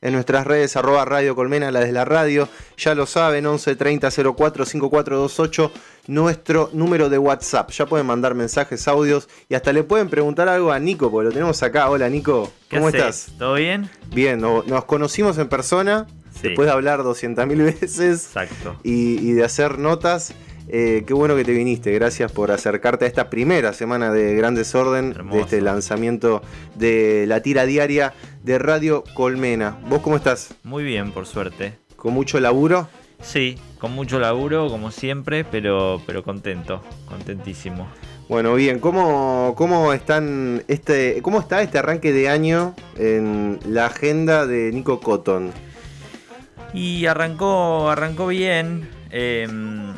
en nuestras redes arroba Radio Colmena, la de la radio. Ya lo saben, 11 30 04 5428, nuestro número de WhatsApp. Ya pueden mandar mensajes, audios y hasta le pueden preguntar algo a Nico, porque lo tenemos acá. Hola Nico, ¿cómo estás? ¿Todo bien? Bien, nos conocimos en persona, después de hablar 200.000 veces. Exacto. y de hacer notas. Eh, qué bueno que te viniste, gracias por acercarte a esta primera semana de Gran Desorden, de este lanzamiento de la tira diaria de Radio Colmena. ¿Vos cómo estás? Muy bien, por suerte. ¿Con mucho laburo? Sí, con mucho laburo, como siempre, pero, pero contento, contentísimo. Bueno, bien, ¿cómo, cómo, están este, ¿cómo está este arranque de año en la agenda de Nico Cotton? Y arrancó, arrancó bien. Em,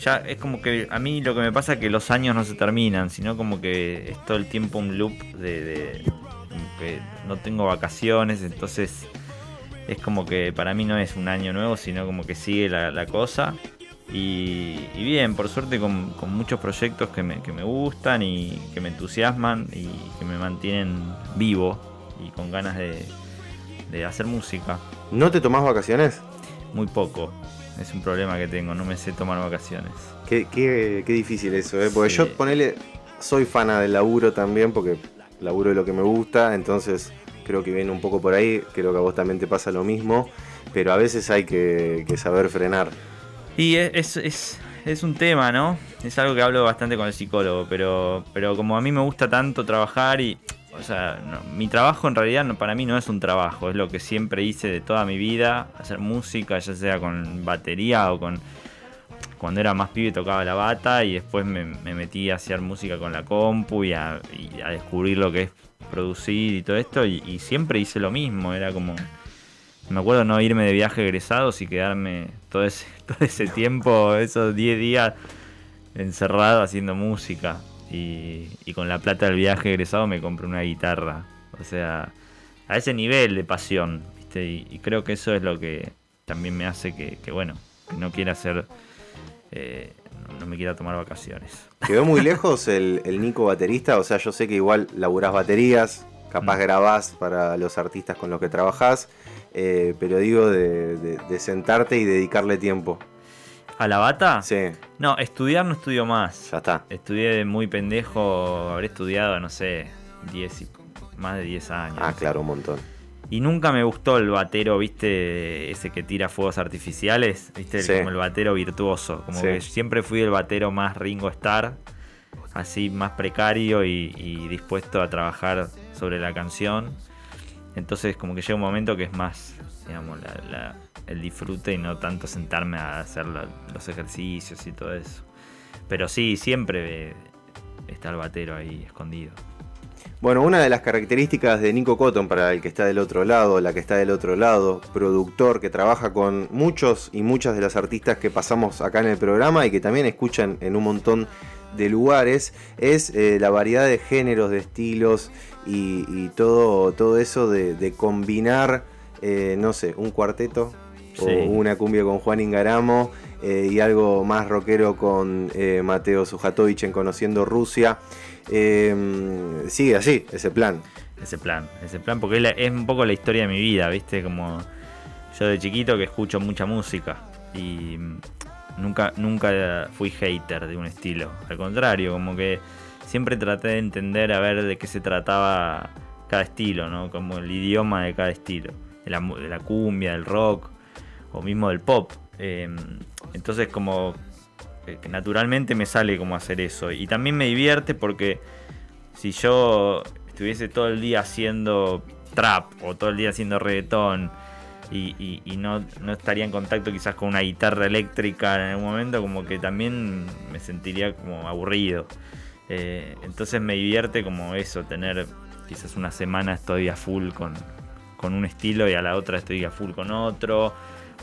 ya es como que a mí lo que me pasa es que los años no se terminan, sino como que es todo el tiempo un loop de, que no tengo vacaciones, entonces es como que para mí no es un año nuevo, sino como que sigue la, cosa. Y, bien, por suerte con, muchos proyectos que me, gustan y que me entusiasman y que me mantienen vivo y con ganas de, de hacer música. ¿No te tomás vacaciones? Muy poco. Es un problema que tengo, no me sé tomar vacaciones. Qué, qué, qué difícil eso, ¿eh? Porque yo ponele, soy fana del laburo también, porque laburo de lo que me gusta, entonces creo que viene un poco por ahí, creo que a vos también te pasa lo mismo, pero a veces hay que, saber frenar. Y es, es, es, un tema, ¿no? Es algo que hablo bastante con el psicólogo, pero, pero como a mí me gusta tanto trabajar y o sea, mi trabajo en realidad para mí no es un trabajo, es lo que siempre hice de toda mi vida, hacer música, ya sea con batería o con... Cuando era más pibe tocaba la bata y después me, metí a hacer música con la compu y a, descubrir lo que es producir y todo esto y, siempre hice lo mismo, era como... Me acuerdo no irme de viaje egresados y quedarme todo ese, todo ese tiempo, esos 10 días encerrado haciendo música y, con la plata del viaje egresado me compré una guitarra. O sea, a ese nivel de pasión, ¿viste? Y, creo que eso es lo que también me hace que, bueno, que no quiera hacer, eh, no, me quiera tomar vacaciones. ¿Quedó muy lejos el, Nico baterista? O sea, yo sé que igual laburás baterías, capaz mm. grabás para los artistas con los que trabajás, eh, pero digo de sentarte y dedicarle tiempo. ¿A la bata? Sí. No, estudiar no estudio más. Ya está. Estudié de muy pendejo, habré estudiado, no sé, 10 más de 10 años. Ah, claro, un montón. Y nunca me gustó el batero, viste, ese que tira fuegos artificiales, viste, como el batero virtuoso. Como que siempre fui el batero más Ringo Star, así más precario y, y dispuesto a trabajar sobre la canción. Entonces como que llega un momento que es más, digamos, la, el disfrute y no tanto sentarme a hacer los ejercicios y todo eso. Pero sí, siempre está el batero ahí escondido. Bueno, una de las características de Nico Cotton, para el que está del otro lado, la que está del otro lado, productor que trabaja con muchos y muchas de las artistas que pasamos acá en el programa y que también escuchan en un montón de lugares, es eh, la variedad de géneros, de estilos y, todo, todo eso de, combinar, eh, no sé, un cuarteto o una cumbia con Juan Ingaramo eh, y algo más rockero con eh, Mateo Sujatovich en Conociendo Rusia. Eh, sigue así, ese plan. Ese plan, ese plan, porque es, un poco la historia de mi vida, ¿viste? Como yo de chiquito que escucho mucha música y nunca, nunca fui hater de un estilo. Al contrario, como que siempre traté de entender a ver de qué se trataba cada estilo, ¿no? Como el idioma de cada estilo. De la, de la cumbia, del rock, o mismo del pop. Em, entonces como que naturalmente me sale como hacer eso. Y también me divierte porque si yo estuviese todo el día haciendo trap o todo el día haciendo reggaetón y, no, estaría en contacto quizás con una guitarra eléctrica en algún momento, como que también me sentiría como aburrido. Eh, entonces me divierte como eso, tener quizás una semana estoy a full con, con un estilo y a la otra estoy a full con otro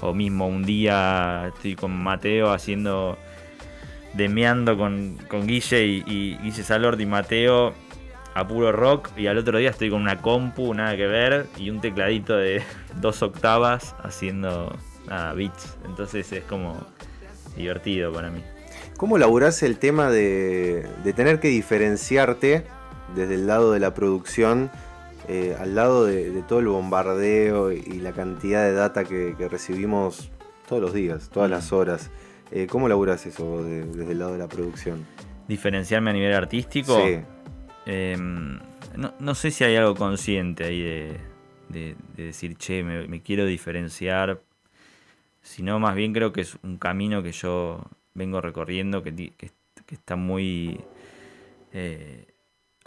o mismo un día estoy con Mateo haciendo, demeando con, con Guille y, Guille Salord y Mateo a puro rock y al otro día estoy con una compu, nada que ver, y un tecladito de dos octavas haciendo nada, beats. Entonces es como divertido para mí. ¿Cómo laburás el tema de, de tener que diferenciarte desde el lado de la producción eh, al lado de, todo el bombardeo y, la cantidad de data que, recibimos todos los días, todas las horas, eh, ¿cómo laburas eso desde el lado de la producción? ¿Diferenciarme a nivel artístico? Sí. Em, no, sé si hay algo consciente ahí de, decir, che, me, quiero diferenciar, sino más bien creo que es un camino que yo vengo recorriendo que, está muy... Eh,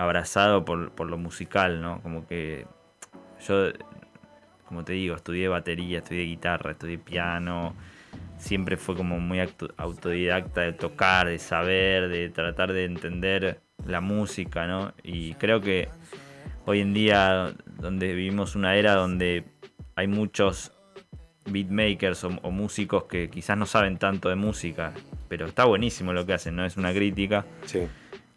abrazado por, por, lo musical, ¿no? Como que yo, como te digo, estudié batería, estudié guitarra, estudié piano, siempre fue como muy autodidacta de tocar, de saber, de tratar de entender la música, ¿no? Y creo que hoy en día, donde vivimos una era donde hay muchos beatmakers o, o músicos que quizás no saben tanto de música, pero está buenísimo lo que hacen, no es una crítica. Sí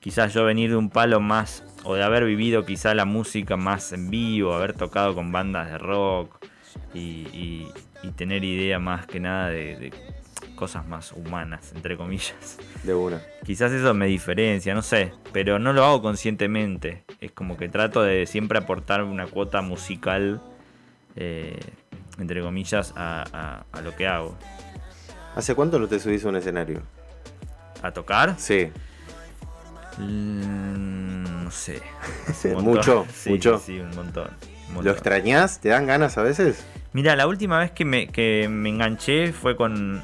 quizás yo venir de un palo más, o de haber vivido quizá la música más en vivo, haber tocado con bandas de rock y, tener idea más que nada de, cosas más humanas, entre comillas. De una. Quizás eso me diferencia, no sé, pero no lo hago conscientemente. Es como que trato de siempre aportar una cuota musical, eh, entre comillas, a, a, lo que hago. ¿Hace cuánto no te subís a un escenario? ¿A tocar? Sí. Mm, no sé. mucho, mucho. Sí, un montón, ¿Lo extrañas? ¿Te dan ganas a veces? Mira, la última vez que me, que me enganché fue con.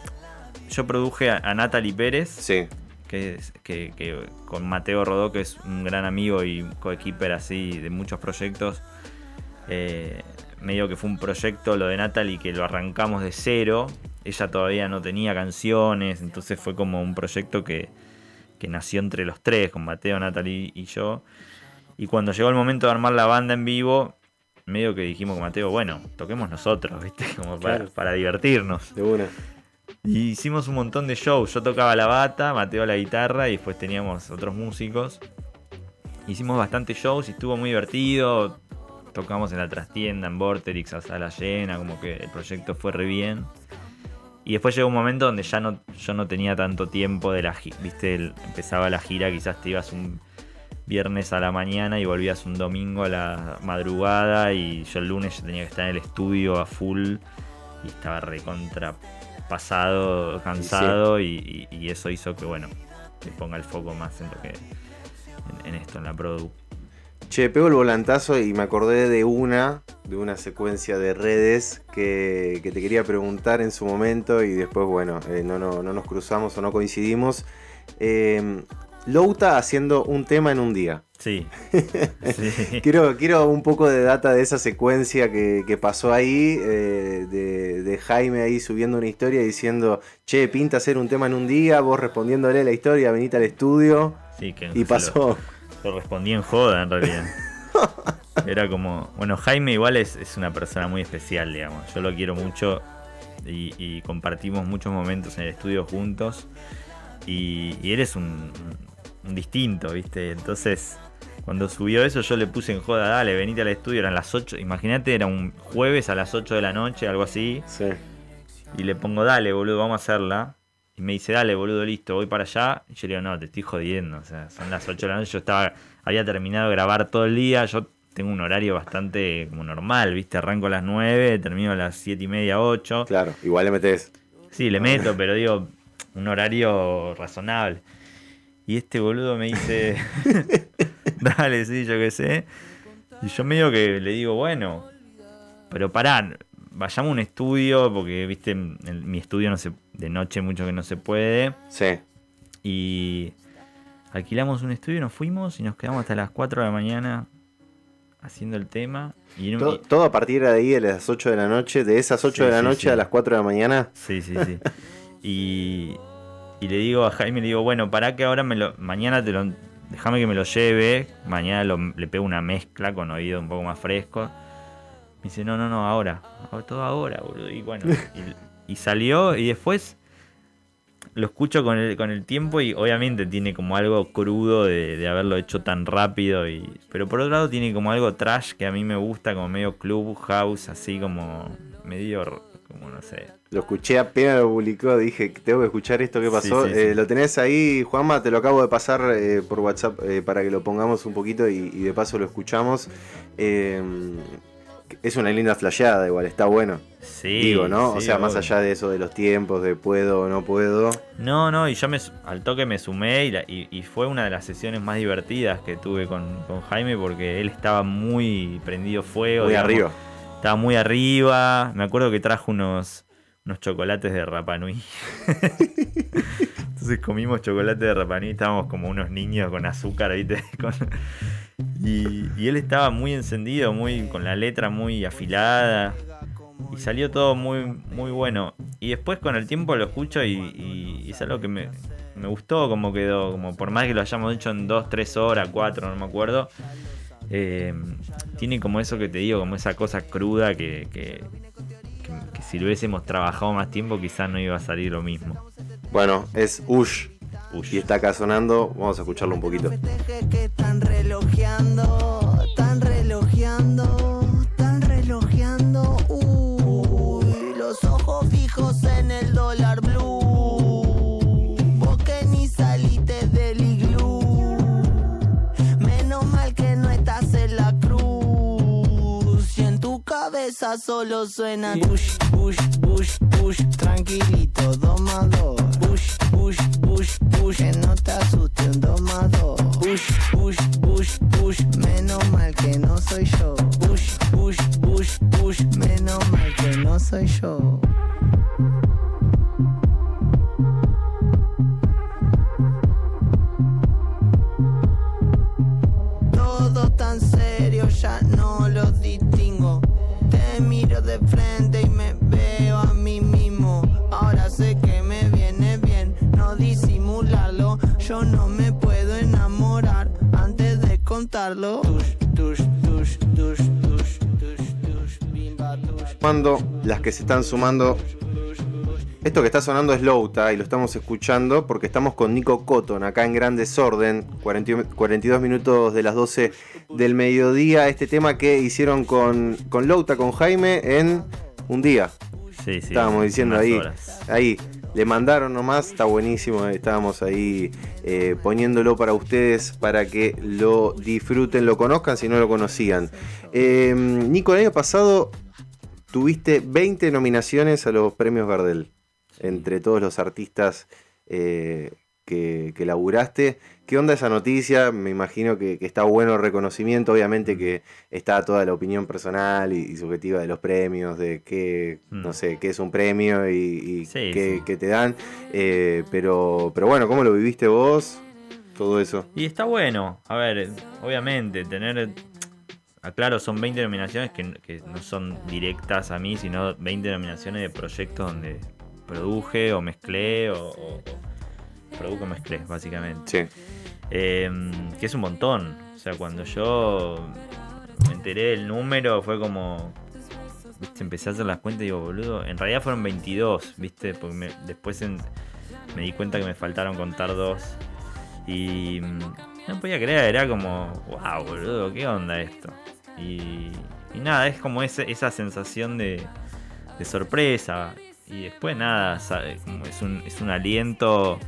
Yo produje a, Natalie Pérez. Sí. Que, que, con Mateo Rodó, que es un gran amigo y coequiper así de muchos proyectos. Eh, medio que fue un proyecto, lo de Natalie, que lo arrancamos de cero. Ella todavía no tenía canciones, entonces fue como un proyecto que, que nació entre los tres, con Mateo, Natalie y yo. Y cuando llegó el momento de armar la banda en vivo, medio que dijimos con Mateo, bueno, toquemos nosotros, ¿viste? Como para, divertirnos. De una. Y hicimos un montón de shows. Yo tocaba la bata, Mateo la guitarra y después teníamos otros músicos. Hicimos bastantes shows y estuvo muy divertido. Tocamos en la trastienda, en Vorterix, a sala llena, como que el proyecto fue re bien. Y después llegó un momento donde ya no, yo no tenía tanto tiempo de la viste, empezaba la gira, quizás te ibas un viernes a la mañana y volvías un domingo a la madrugada y yo el lunes ya tenía que estar en el estudio a full y estaba recontra pasado, cansado y, eso hizo que bueno, te ponga el foco más en lo que en, esto, en la produ. Che, pego el volantazo y me acordé de una, de una secuencia de redes que, te quería preguntar en su momento y después, bueno, eh, no, no, nos cruzamos o no coincidimos. Eh, Louta haciendo un tema en un día. Sí. quiero, quiero un poco de data de esa secuencia que, pasó ahí, eh, de, Jaime ahí subiendo una historia diciendo, che, pinta hacer un tema en un día, vos respondiéndole la historia, venite al estudio. Sí, que y pasó. Lo respondí en joda, en realidad. Era como. Bueno, Jaime igual es, una persona muy especial, digamos. Yo lo quiero mucho y, compartimos muchos momentos en el estudio juntos. Y, y él es un, distinto, ¿viste? Entonces, cuando subió eso, yo le puse en joda, dale, venite al estudio, eran las 8. Imagínate, era un jueves a las 8 de la noche, algo así. Sí. Y le pongo, dale, boludo, vamos a hacerla. Y me dice, dale, boludo, listo, voy para allá. Y yo le digo, no, te estoy jodiendo. O sea, son las 8 de la noche. Yo estaba, había terminado de grabar todo el día. Yo tengo un horario bastante como normal, ¿viste? Arranco a las 9, termino a las 7 y media, 8. Claro, igual le metes. Sí, le meto, pero digo, un horario razonable. Y este boludo me dice, dale, sí, yo qué sé. Y yo medio que le digo, bueno, pero pará, vayamos a un estudio, porque, viste, en mi estudio no se, de noche mucho que no se puede. Sí. Y alquilamos un estudio, nos fuimos y nos quedamos hasta las 4 de la mañana haciendo el tema. Y ¿Todo, a partir de ahí, de las 8 de la noche, de esas 8 de la noche a las 4 de la mañana. Sí, sí, sí. y, y le digo a Jaime, le digo, bueno, para que ahora me lo, mañana te lo, déjame que me lo lleve, mañana le pego una mezcla con oído un poco más fresco me dice, no, no, no, ahora. Todo ahora, boludo. Y bueno, y, salió y después lo escucho con el, con el tiempo y obviamente tiene como algo crudo de, haberlo hecho tan rápido. Y, pero por otro lado tiene como algo trash que a mí me gusta, como medio club house, así como medio, como no sé. Lo escuché apenas lo publicó, dije, tengo que escuchar esto, ¿qué pasó? Sí, sí, Eh, lo tenés ahí, Juanma, te lo acabo de pasar eh, por WhatsApp eh, para que lo pongamos un poquito y, y de paso lo escuchamos. Es una linda flasheada, igual, está bueno. Sí. Digo, ¿no? o sea, más allá de eso de los tiempos, de puedo o no puedo. No, no, y yo me, al toque me sumé y, la- y- y fue una de las sesiones más divertidas que tuve con, con Jaime porque él estaba muy prendido fuego. Muy digamos. arriba. Estaba muy arriba. Me acuerdo que trajo unos, unos chocolates de Rapanui. Entonces comimos chocolate de Rapanui. Estábamos como unos niños con azúcar, ¿viste? Con- Y, él estaba muy encendido, muy con la letra muy afilada. Y salió todo muy, muy bueno. Y después con el tiempo lo escucho y, y- es algo que me, me gustó como quedó. Como por más que lo hayamos hecho en 2, 3 horas, 4, no me acuerdo. eh, tiene como eso que te digo, como esa cosa cruda que, que, que- que si lo hubiésemos trabajado más tiempo quizás no iba a salir lo mismo. Bueno, es Ush. Y está acá sonando, vamos a escucharlo un poquito. Que están relojeando, están relojeando, están relojeando. Uy, los ojos fijos en el dólar blue. Vos que ni saliste del iglú. Menos mal que no estás en la cruz. Y en tu cabeza solo suena push, push, push, push. Tranquilito, más dos. Push, push, push, push. Que no te asuste un. Push, push, push, push. Menos mal que no soy yo. Push, push, push, push. Menos mal que no soy yo. Están sumando. Esto que está sonando es Louta y lo estamos escuchando porque estamos con Nico Cotton acá en Gran Desorden, 40 42 minutos de las 12 del mediodía. Este tema que hicieron con, con Louta, con Jaime, en un día. Sí, sí, Estábamos diciendo ahí, horas. ahí, le mandaron nomás, está buenísimo, eh, estábamos ahí eh, poniéndolo para ustedes para que lo disfruten, lo conozcan si no lo conocían. Eh, Nico, el año pasado tuviste 20 nominaciones a los premios Gardel, entre todos los artistas eh, que, que laburaste. ¿Qué onda esa noticia? Me imagino que, que está bueno el reconocimiento, obviamente que está toda la opinión personal y, y subjetiva de los premios, de qué, Mm. no sé, qué es un premio y, y Sí, qué, sí. qué te dan. Eh, pero, pero bueno, ¿cómo lo viviste vos? Todo eso. Y está bueno, a ver, obviamente, tener. Aclaro, son 20 nominaciones que, que no son directas a mí, sino 20 nominaciones de proyectos donde produje o mezclé o, o- o produjo o mezclé, básicamente. Sí. Eh, que es un montón. O sea, cuando yo me enteré del número fue como. ¿Viste? Empecé a hacer las cuentas y digo, boludo. En realidad fueron 22, ¿viste? Porque me- después en- me di cuenta que me faltaron contar dos. Y mm, no podía creer, era como, wow, boludo, ¿qué onda esto? Y, y nada, es como ese- esa sensación de, de sorpresa. Y después nada, como es, un, es un aliento.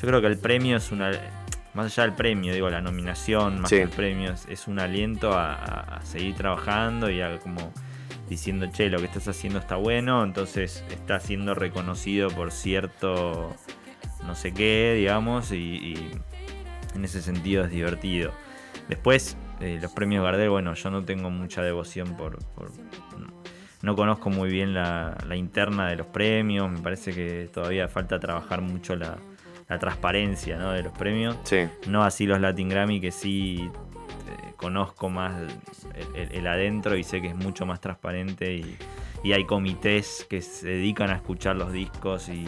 Yo creo que el premio es una. Más allá del premio, digo, la nominación, más Sí. que el premio, es, es un aliento a, a- a seguir trabajando y a como diciendo, che, lo que estás haciendo está bueno, entonces está siendo reconocido por cierto no sé qué, digamos, y, y en ese sentido es divertido. Después, eh, los premios Gardel, bueno, yo no tengo mucha devoción por... por- no, no conozco muy bien la, la interna de los premios, me parece que todavía falta trabajar mucho la, la transparencia ¿no? de los premios. Sí. No así los Latin Grammy, que sí eh, conozco más el, el- el adentro y sé que es mucho más transparente y, y hay comités que se dedican a escuchar los discos y,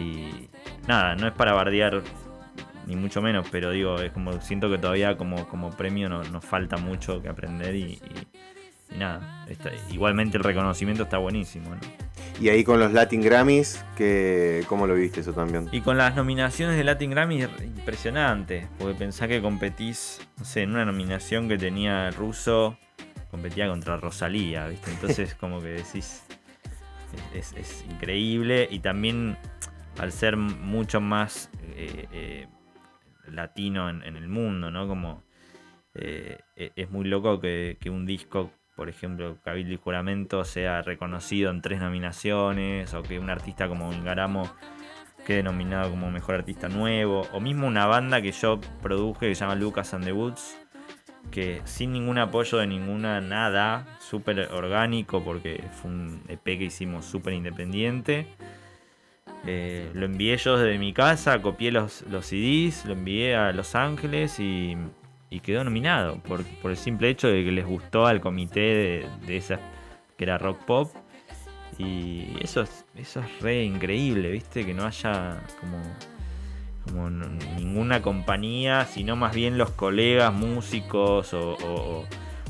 y nada, no es para bardear ni mucho menos, pero digo, es como siento que todavía como, como premio no- nos falta mucho que aprender y, y- y nada, está- igualmente el reconocimiento está buenísimo. ¿no? Y ahí con los Latin Grammys, que, ¿cómo lo viste eso también? Y con las nominaciones de Latin Grammy, impresionante. Porque pensá que competís, no sé, en una nominación que tenía ruso, competía contra Rosalía, ¿viste? Entonces, como que decís, es, es increíble y también al ser mucho más eh, eh, latino en, el mundo, ¿no? Como eh, e, es muy loco que, que un disco, por ejemplo, Cabildo y Juramento, sea reconocido en tres nominaciones, o que un artista como Ingaramo quede nominado como mejor artista nuevo, o mismo una banda que yo produje que se llama Lucas and the Woods, que sin ningún apoyo de ninguna nada, súper orgánico, porque fue un EP que hicimos súper independiente. Eh, lo envié yo desde mi casa, copié los, los CDs, lo envié a Los Ángeles y, y quedó nominado por, por, el simple hecho de que les gustó al comité de, de esa que era rock pop. Y eso es, eso es re increíble, ¿viste? Que no haya como, como ninguna compañía, sino más bien los colegas, músicos o, o-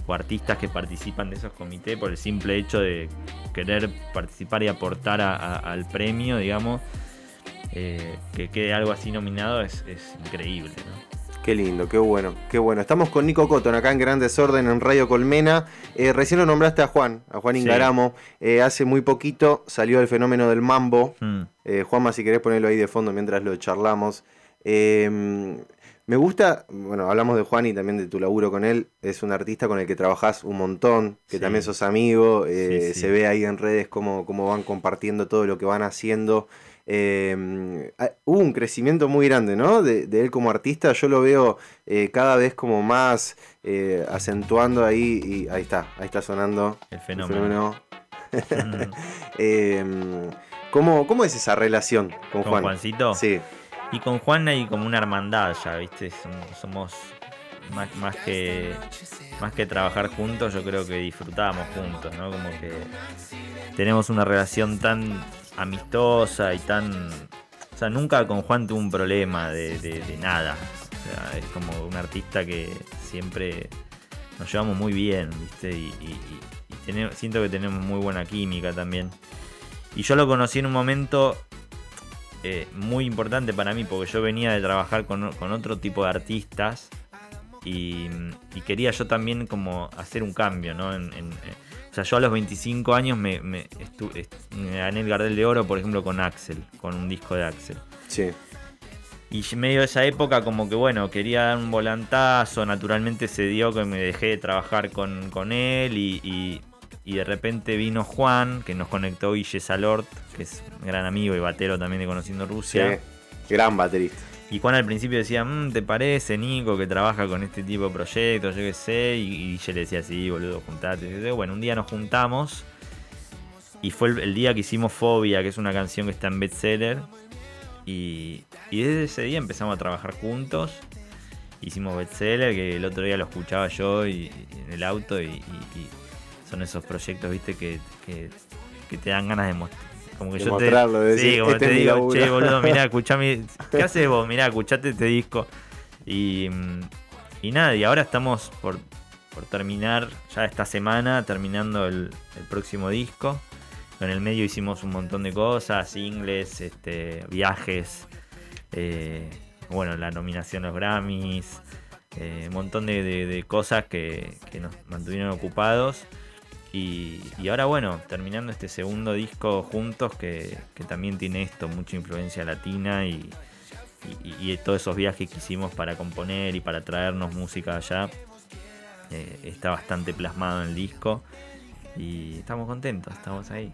o artistas que participan de esos comités por el simple hecho de querer participar y aportar a- a- al premio, digamos. eh, que quede algo así nominado es, es increíble, ¿no? Qué lindo, qué bueno, qué bueno. Estamos con Nico Cotton acá en Gran Desorden en Radio Colmena. Eh, recién lo nombraste a Juan, a Juan Sí. Ingaramo. Eh, hace muy poquito salió el fenómeno del mambo. Mm. Juanma, si querés ponerlo ahí de fondo mientras lo charlamos. Eh, me gusta, bueno, hablamos de Juan y también de tu laburo con él. Es un artista con el que trabajás un montón, que Sí. también sos amigo. eh, Sí, sí. Se ve ahí en redes cómo, cómo van compartiendo todo lo que van haciendo. Eh, ah, hubo un crecimiento muy grande, ¿no? De, de él como artista. Yo lo veo eh, cada vez como más eh, acentuando ahí. Y ahí está, ahí está sonando. El el fenómeno. Mm. Eh, ¿cómo, ¿Cómo es esa relación con, ¿Con Juan? Juancito? Sí, Y con Juan hay como una hermandad ya, ¿viste? Som- Somos más, que más que trabajar juntos, yo creo que disfrutamos juntos, ¿no? Como que tenemos una relación tan amistosa y tan... O sea, nunca con Juan tuve un problema de, nada. O sea, es como un artista que siempre nos llevamos muy bien, ¿viste? Y- y tenemos- siento que tenemos muy buena química también. Y yo lo conocí en un momento eh, muy importante para mí porque yo venía de trabajar con, con otro tipo de artistas y, y quería yo también como hacer un cambio, ¿no? En- en- eh, o sea, yo a los 25 años me, me, me gané el Gardel de Oro, por ejemplo, con Axel, con un disco de Axel. sí. Y medio de esa época, como que bueno, quería dar un volantazo. Naturalmente se dio que me dejé de trabajar con, con él. Y, y- y de repente vino Juan, que nos conectó Guille Salort, que es un gran amigo y batero también de Conociendo sí. Rusia. Gran baterista. Y Juan al principio decía, "Mm, ¿te parece, Nico, que trabaja con este tipo de proyectos? Yo qué sé. Y, Guille le decía, sí, boludo, juntate. Yo, bueno, un día nos juntamos. Y fue el, el día que hicimos Fobia, que es una canción que está en bestseller. Y, y desde ese día empezamos a trabajar juntos. Hicimos bestseller, que el otro día lo escuchaba yo y, y en el auto. Y son esos proyectos, viste, que, que, que te dan ganas de mostrar. Como que De yo de te, decir, sí, como "Este te mi digo, laburo". che, boludo, mirá, escuchame. ¿Qué haces vos? Mirá, escuchate este disco. Y, mm, y nada, y ahora estamos por, por terminar, ya esta semana, terminando el, el próximo disco. En el medio hicimos un montón de cosas, singles, este, viajes, eh, bueno, la nominación a los Grammys, eh, un montón de, de- de cosas que, que nos mantuvieron ocupados. Y, y ahora bueno, terminando este segundo disco juntos que, que también tiene esto, mucha influencia latina y, y- y todos esos viajes que hicimos para componer y para traernos música allá, eh, está bastante plasmado en el disco y estamos contentos, estamos ahí.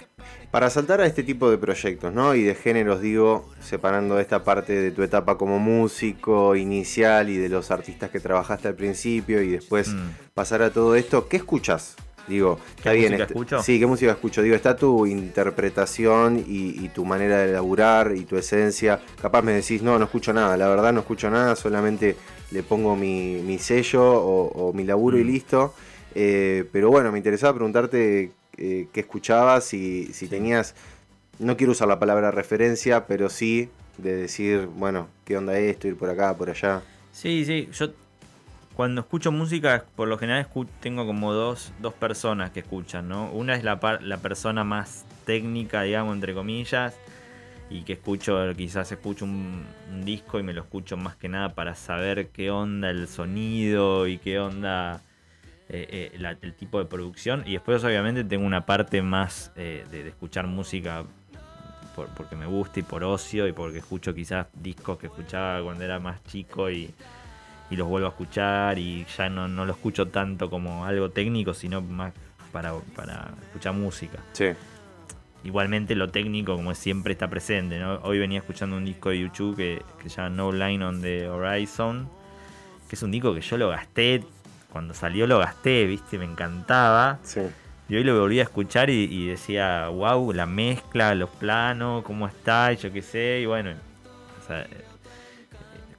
Para saltar a este tipo de proyectos, ¿no? Y de géneros, digo, separando esta parte de tu etapa como músico inicial y de los artistas que trabajaste al principio y después Mm. pasar a todo esto, ¿qué escuchas? Digo, está ¿Qué bien. música escucho? Sí, ¿qué música escucho? Digo, está tu interpretación y, y tu manera de laburar y tu esencia. Capaz me decís, no, no escucho nada, la verdad no escucho nada, solamente le pongo mi, mi sello o, o mi laburo y Mm. listo. Eh, pero bueno, me interesaba preguntarte eh, qué escuchabas y si tenías, no quiero usar la palabra referencia, pero sí de decir, bueno, qué onda esto, ir por acá, por allá. Sí, sí, yo cuando escucho música, por lo general tengo como dos, dos personas que escuchan, ¿no? Una es la, la persona más técnica, digamos, entre comillas, y que escucho, quizás escucho un, un disco y me lo escucho más que nada para saber qué onda el sonido y qué onda eh, eh, la- el tipo de producción. Y después obviamente tengo una parte más eh, de, de escuchar música por- porque me gusta y por ocio y porque escucho quizás discos que escuchaba cuando era más chico y, y los vuelvo a escuchar y ya no, no lo escucho tanto como algo técnico, sino más para, para escuchar música. Sí. Igualmente lo técnico, como siempre, está presente. ¿no? Hoy venía escuchando un disco de YouTube que, que se llama No Line on the Horizon, que es un disco que yo lo gasté, cuando salió lo gasté, ¿viste? Me encantaba. Sí. Y hoy lo volví a escuchar y, y decía, wow, la mezcla, los planos, cómo está, y yo qué sé, y bueno, o sea,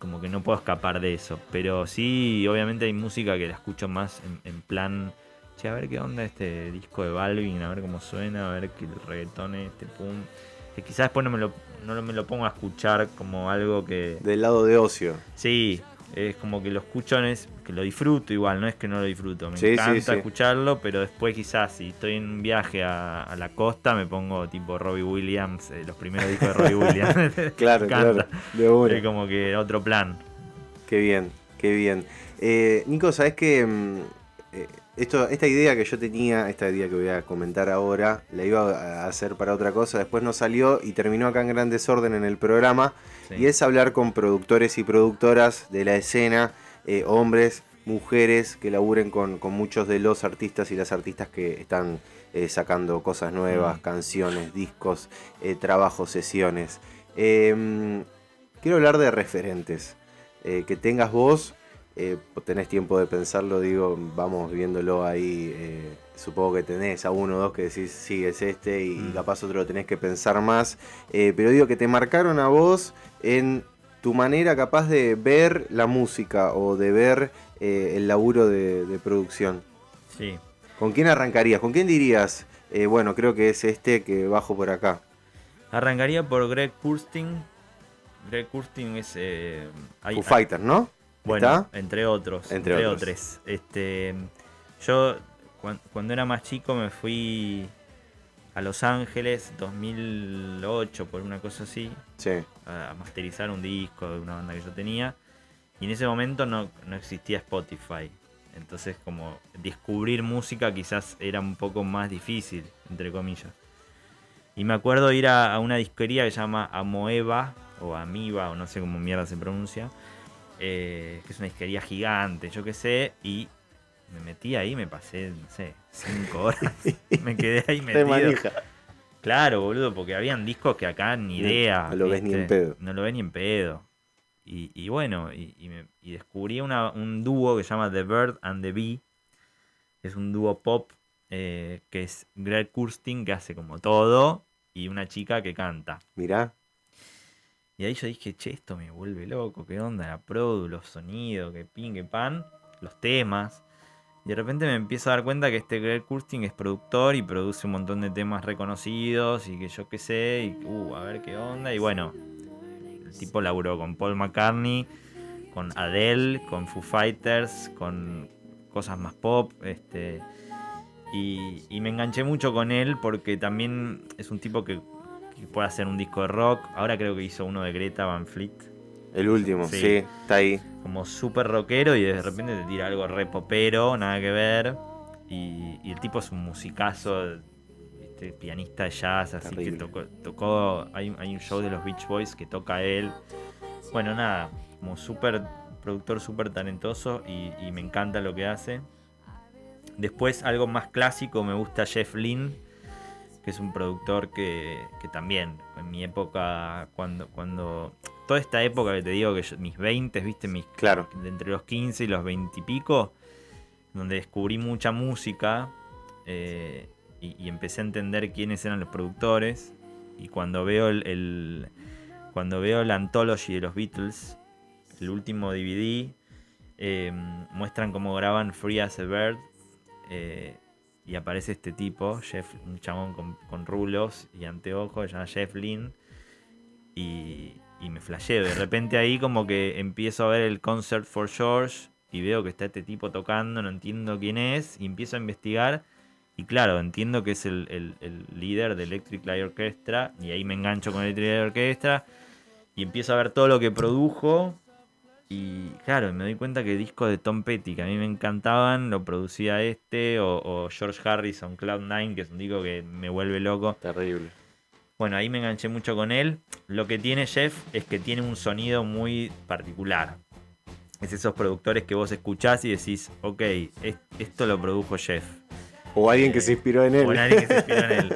como que no puedo escapar de eso. Pero sí, obviamente hay música que la escucho más en, en plan, che, a ver qué onda este disco de Balvin, a ver cómo suena, a ver el reggaetón este, pum. Que quizás después no me lo, no me lo pongo a escuchar como algo que... Del lado de ocio. Sí, es como que lo escucho, es que lo disfruto igual, no es que no lo disfruto. Me Sí, encanta sí. escucharlo, pero después quizás si estoy en un viaje a, a la costa me pongo tipo Robbie Williams, eh, los primeros discos de Robbie Williams. Claro, claro. De una. Es como que otro plan. Qué bien, qué bien. Eh, Nico, ¿sabes que esto, esta idea que yo tenía, esta idea que voy a comentar ahora, la iba a hacer para otra cosa, después no salió y terminó acá en gran desorden en el programa. Sí. Y es hablar con productores y productoras de la escena, eh, hombres, mujeres que laburen con, con muchos de los artistas y las artistas que están eh, sacando cosas nuevas, Mm. canciones, discos, eh, trabajos, sesiones. Eh, quiero hablar de referentes. Eh, que tengas vos, eh, tenés tiempo de pensarlo, digo, vamos viéndolo ahí. eh, supongo que tenés a uno o dos que decís, sí, es este, y, y Mm. capaz otro lo tenés que pensar más. Eh, pero digo que te marcaron a vos en tu manera capaz de ver la música o de ver eh, el laburo de, de producción. Sí. ¿Con quién arrancarías? ¿Con quién dirías, bueno, creo que es este que bajo por acá? Arrancaría por Greg Kurstin. Greg Kurstin es... hay- Foo hay- Fighters, ¿no? Bueno, ¿Está? entre otros. Entre Entre, otros. otros. Este, yo cuan- cuando era más chico me fui a Los Ángeles 2008 por una cosa así Sí. a masterizar un disco de una banda que yo tenía y en ese momento no, no existía Spotify entonces como descubrir música quizás era un poco más difícil entre comillas y me acuerdo ir a, a una disquería que se llama Amoeba o Amiba o no sé cómo mierda se pronuncia eh, que es una disquería gigante, yo qué sé, y me metí ahí, me pasé, no sé, cinco horas, me quedé ahí metido. Claro, boludo, porque habían discos que acá ni idea. no lo ves ni en pedo. No lo ves ni en pedo. Y, y bueno, y, y me- y descubrí una- un dúo que se llama The Bird and the Bee. Es un dúo pop eh, que es Greg Kurstin, que hace como todo, y una chica que canta. Mirá. Y ahí yo dije, che, esto me vuelve loco, qué onda, la produ, los sonidos, que pin, que pan, los temas. Y de repente me empiezo a dar cuenta que este Greg Kurstin es productor y produce un montón de temas reconocidos y que yo qué sé, y uh, a ver qué onda. Y bueno, el tipo laburó con Paul McCartney, con Adele, con Foo Fighters, con cosas más pop, este... Y me enganché mucho con él porque también es un tipo que, que puede hacer un disco de rock. Ahora creo que hizo uno de Greta Van Fleet. El último, sí, Sí. está ahí. Como súper rockero y de repente te tira algo re popero, nada que ver. Y, y el tipo es un musicazo, ¿viste? pianista de jazz, así Terrible. que tocó, tocó hay, un- hay un show de los Beach Boys que toca él. Bueno, nada, como súper productor, súper talentoso y, y me encanta lo que hace. Después algo más clásico, me gusta Jeff Lynne, que es un productor que, que también, en mi época, cuando, cuando... Toda esta época que te digo que yo- mis 20, viste, mis, Claro. de entre los 15 y los 20 y pico, donde descubrí mucha música eh, y, y empecé a entender quiénes eran los productores. Y cuando veo el, el- cuando veo la anthology de los Beatles, el último DVD, eh, muestran cómo graban Free as a Bird. eh, y aparece este tipo, Jeff, un chabón con, con rulos y anteojos, se llama Jeff Lynne. Y, y me flasheo. De repente ahí como que empiezo a ver el Concert for George y veo que está este tipo tocando, no entiendo quién es, y empiezo a investigar. Y claro, entiendo que es el- el líder de Electric Light Orchestra, y ahí me engancho con Electric Light Orchestra, y empiezo a ver todo lo que produjo, Y claro, me doy cuenta que discos de Tom Petty que a mí me encantaban, lo producía este, o, o George Harrison, Cloud9, que es un disco que me vuelve loco. Terrible. Bueno, ahí me enganché mucho con él. Lo que tiene Jeff es que tiene un sonido muy particular. Es esos productores que vos escuchás y decís, ok, es- esto lo produjo Jeff. O alguien que Eh, se inspiró en él. O alguien que se inspiró en él.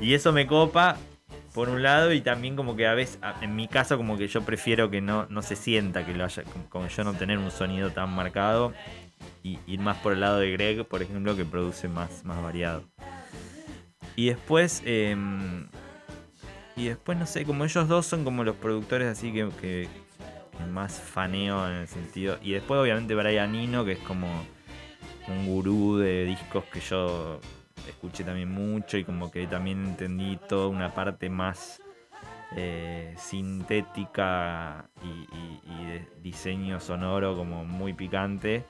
Y eso me copa, por un lado, y también como que a veces, en mi caso, como que yo prefiero que no, no se sienta que lo haya, como, yo no tener un sonido tan marcado y ir más por el lado de Greg, por ejemplo, que produce más, más variado. Y después, em, y después, no sé, como ellos dos son como los productores así que, que- que más faneo en el sentido. Y después, obviamente, Brian Eno, que es como un gurú de discos que yo escuché también mucho y como que también entendí toda una parte más eh, sintética y, de diseño sonoro como muy picante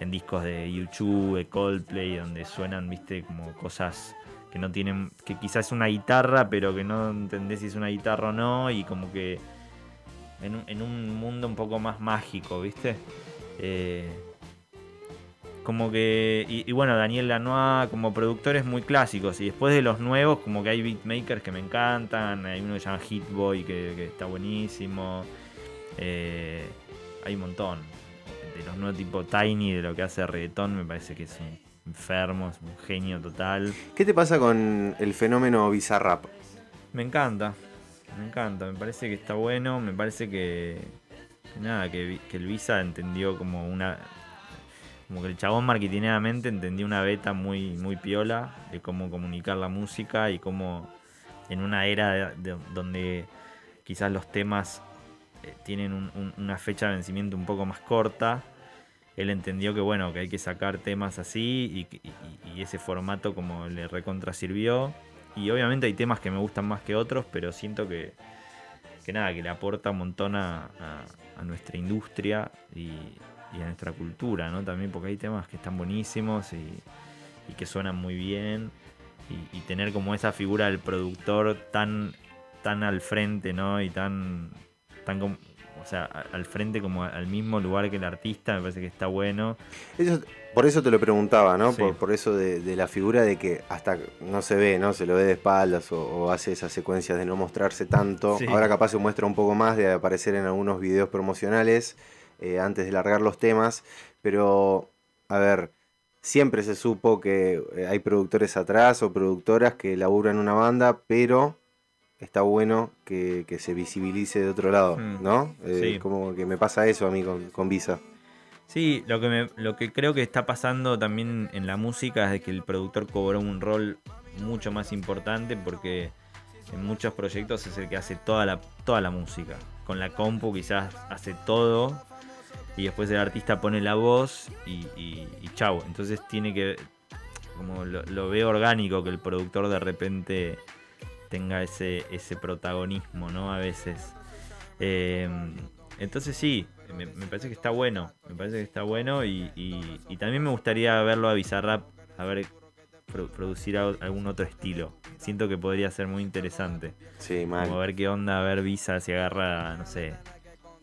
en discos de YouTube, de Coldplay, donde suenan, viste, como cosas que no tienen, que quizás es una guitarra, pero que no entendés si es una guitarra o no, y como que en un, en un mundo un poco más mágico, viste. Eh, como que. Y, y bueno, Daniel Lanois como productores muy clásicos. Y después de los nuevos, como que hay beatmakers que me encantan. Hay uno que se llama Hitboy que, que está buenísimo. Eh, hay un montón. De los nuevos tipo Tiny, de lo que hace reggaetón, me parece que es un enfermo, es un genio total. ¿Qué te pasa con el fenómeno Bizarrap? Me encanta, me encanta, me parece que está bueno, me parece que, que nada, que, que el Visa entendió como una, como que el chabón marketingeramente entendió una beta muy, muy piola de cómo comunicar la música y cómo en una era de- de- donde quizás los temas eh, tienen un- un- una fecha de vencimiento un poco más corta, él entendió que bueno, que hay que sacar temas así y, ese formato como le recontra sirvió. Y obviamente hay temas que me gustan más que otros, pero siento que, que nada, que le aporta un montón a nuestra industria y, y a nuestra cultura, ¿no? También porque hay temas que están buenísimos y, y que suenan muy bien. Y, y tener como esa figura del productor tan, tan al frente, ¿no? Y tan, tan como- o sea, al frente como al mismo lugar que el artista, me parece que está bueno. Eso- por eso te lo preguntaba, ¿no? Sí. Por, por eso de, de la figura de que hasta no se ve, ¿no? Se lo ve de espaldas o, o hace esas secuencias de no mostrarse tanto. Sí. Ahora capaz se muestra un poco más de aparecer en algunos videos promocionales eh, antes de largar los temas. Pero, a ver, siempre se supo que eh, hay productores atrás o productoras que laburan una banda, pero está bueno que, que se visibilice de otro lado, Mm. ¿no? Eh, Sí. Como que me pasa eso a mí con, con Visa. Sí, lo que, me- lo que creo que está pasando también en la música es que el productor cobró un rol mucho más importante porque en muchos proyectos es el que hace toda la, toda la música. Con la compu quizás hace todo y después el artista pone la voz y, y, y chau. Entonces tiene que, como lo, lo veo orgánico que el productor de repente tenga ese, ese protagonismo, ¿no? A veces. Eh, entonces sí, me, me parece que está bueno. Me parece que está bueno y, y- y también me gustaría verlo a Bizarrap, a ver pro- producir a- algún otro estilo. Siento que podría ser muy interesante. Sí, mal. Como a ver qué onda, a ver Visa si agarra, no sé,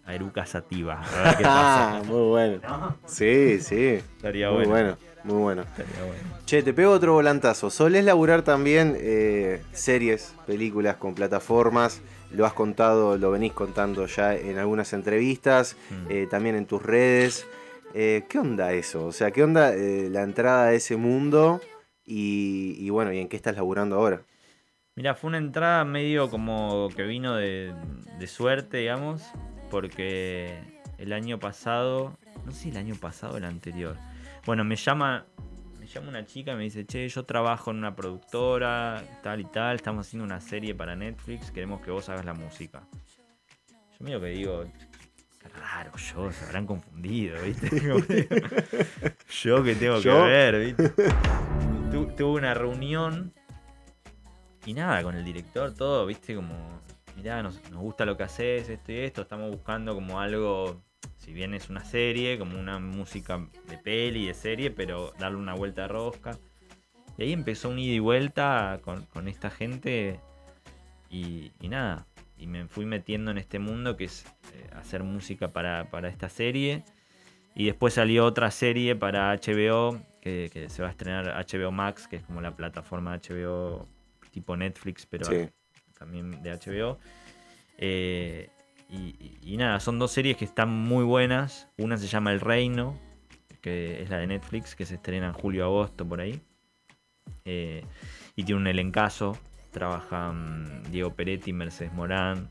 a Eruca Sativa. A ver qué pasa. Ah, muy bueno. Sí, sí. Estaría Muy bueno. bueno, muy bueno. Estaría bueno. Che, te pego otro volantazo. ¿Solés laburar también eh, series, películas con plataformas? Lo has contado, lo venís contando ya en algunas entrevistas, Mm. eh, también en tus redes. Eh, ¿Qué onda eso? O sea, ¿qué onda la entrada a ese mundo? Y, y bueno, ¿y en qué estás laburando ahora? Mira, fue una entrada medio como que vino de, de suerte, digamos, porque el año pasado, no sé si el año pasado o el anterior. Bueno, me llama, me llama una chica y me dice, che, yo trabajo en una productora, tal y tal, estamos haciendo una serie para Netflix, queremos que vos hagas la música. Yo medio que digo, qué raro, yo, se habrán confundido, ¿viste? Yo que tengo ¿Yo? que ver, ¿viste? Tu- tuve una reunión y nada, con el director, todo, viste, como, mirá, nos, gusta lo que haces, esto y esto, estamos buscando como algo, si bien es una serie, como una música de peli, de serie, pero darle una vuelta de rosca. Y ahí empezó un ida y vuelta con, con esta gente y, nada, y me fui metiendo en este mundo que es eh, hacer música para, para esta serie. Y después salió otra serie para HBO, que, que se va a estrenar HBO Max, que es como la plataforma HBO tipo Netflix, pero Sí. También de HBO. Eh, y, nada, son dos series que están muy buenas. Una se llama El Reino, que es la de Netflix, que se estrena en julio-agosto por ahí. Eh, y tiene un elencazo. Trabajan Diego Peretti, Mercedes Morán,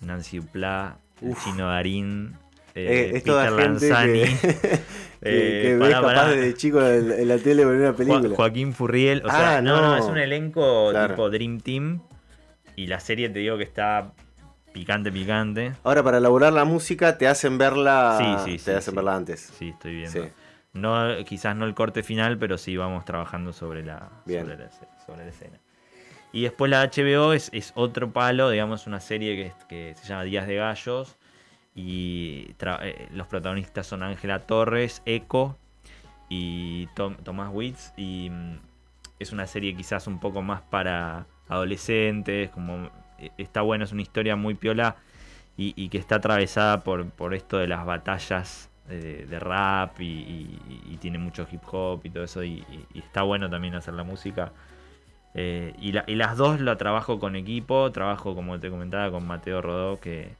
Nancy Duplá. Chino Darín, Eh, eh, es Peter Lanzani. que, que, Eh, que ves pará, capaz pará. de chico en, en la tele ver una Jo- película. Joaquín Furriel. O sea, Ah, no, no, no. es un elenco Claro. tipo Dream Team. Y la serie te digo que está picante, picante. Ahora, para elaborar la música, te hacen verla. Sí, sí, Te sí, hacen verla antes. Sí, estoy viendo. No, quizás no el corte final, pero sí vamos trabajando sobre la, sobre la, escena- sobre la escena. Y después la HBO es, es otro palo, digamos, una serie que, que se llama Días de Gallos. Y eh, los protagonistas son Ángela Torres, Eco y Tom- Tomás Witz. Y mm, es una serie quizás un poco más para adolescentes. Como eh, está bueno, es una historia muy piola y, y que está atravesada por, por esto de las batallas de, de rap y, y- y tiene mucho hip hop y todo eso. Y, está bueno también hacer la música. Eh, y, la- y las dos la trabajo con equipo. Trabajo, como te comentaba, con Mateo Rodó, que,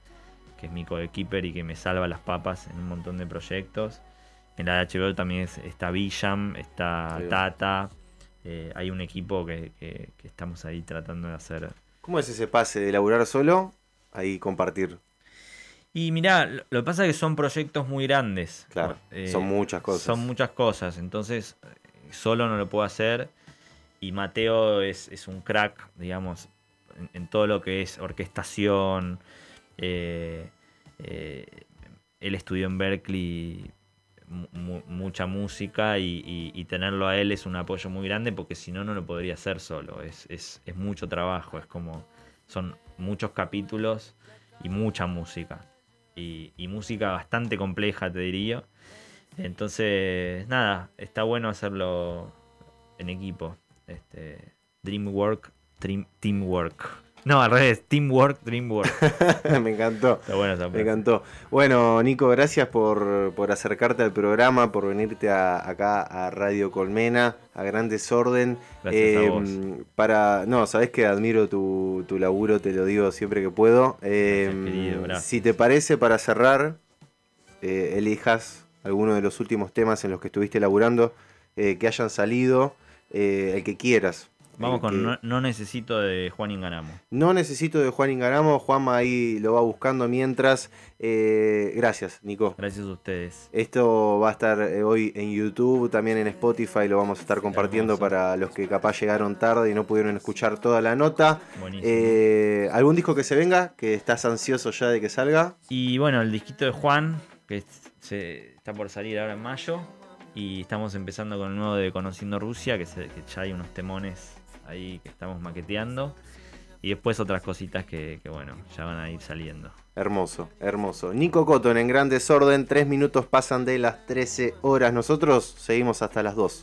que es mi coequiper y que me salva las papas en un montón de proyectos. En la de HBO también es- está Villam, está Sí. Tata. Eh, hay un equipo que, que- que estamos ahí tratando de hacer ¿Cómo es ese pase de laburar solo? Ahí compartir. Y mirá, lo lo que pasa es que son proyectos muy grandes. Claro, Eh, son muchas cosas. Son muchas cosas, entonces eh, solo no lo puedo hacer. Y Mateo es, es un crack, digamos, en, en todo lo que es orquestación. eh, él estudió en Berkeley mu- mu- mucha música y, tenerlo a él es un apoyo muy grande porque si no, no lo podría hacer solo. Es, es- mucho trabajo, es como, son muchos capítulos y mucha música. Y, y música bastante compleja, te diría. Entonces, nada, está bueno hacerlo en equipo. Este, Dreamwork, dream, Teamwork. No, al revés, Teamwork, Dreamwork. Me encantó. Está bueno esa Me encantó. Bueno, Nico, gracias por, por acercarte al programa, por venirte a- acá a Radio Colmena, a Gran Desorden. Gracias a vos. Para, no, sabes que admiro tu, tu laburo, te lo digo siempre que puedo. Eh, Gracias, querido, si te parece, para cerrar, eh, elijas alguno de los últimos temas en los que estuviste laburando, eh, que hayan salido, eh, el que quieras. Vamos con que- no, No necesito de Juan Inganamo. no necesito de Juan Ingaramo, Juanma ahí lo va buscando mientras. Eh, gracias, Nico. Gracias a ustedes. Esto va a estar eh, hoy en YouTube, también en Spotify, lo vamos a estar compartiendo para los que capaz llegaron tarde y no pudieron escuchar toda la nota. Buenísimo. Eh, ¿Algún disco que se venga? ¿Que estás ansioso ya de que salga? Y bueno, el disquito de Juan, que se, está por salir ahora en mayo. Y estamos empezando con el nuevo de Conociendo Rusia, que, se- que ya hay unos temones ahí que estamos maqueteando. Y después otras cositas que, que, bueno, ya van a ir saliendo. Hermoso, hermoso. Nico Cotton en gran desorden, tres minutos pasan de las 13 horas. Nosotros seguimos hasta las 2.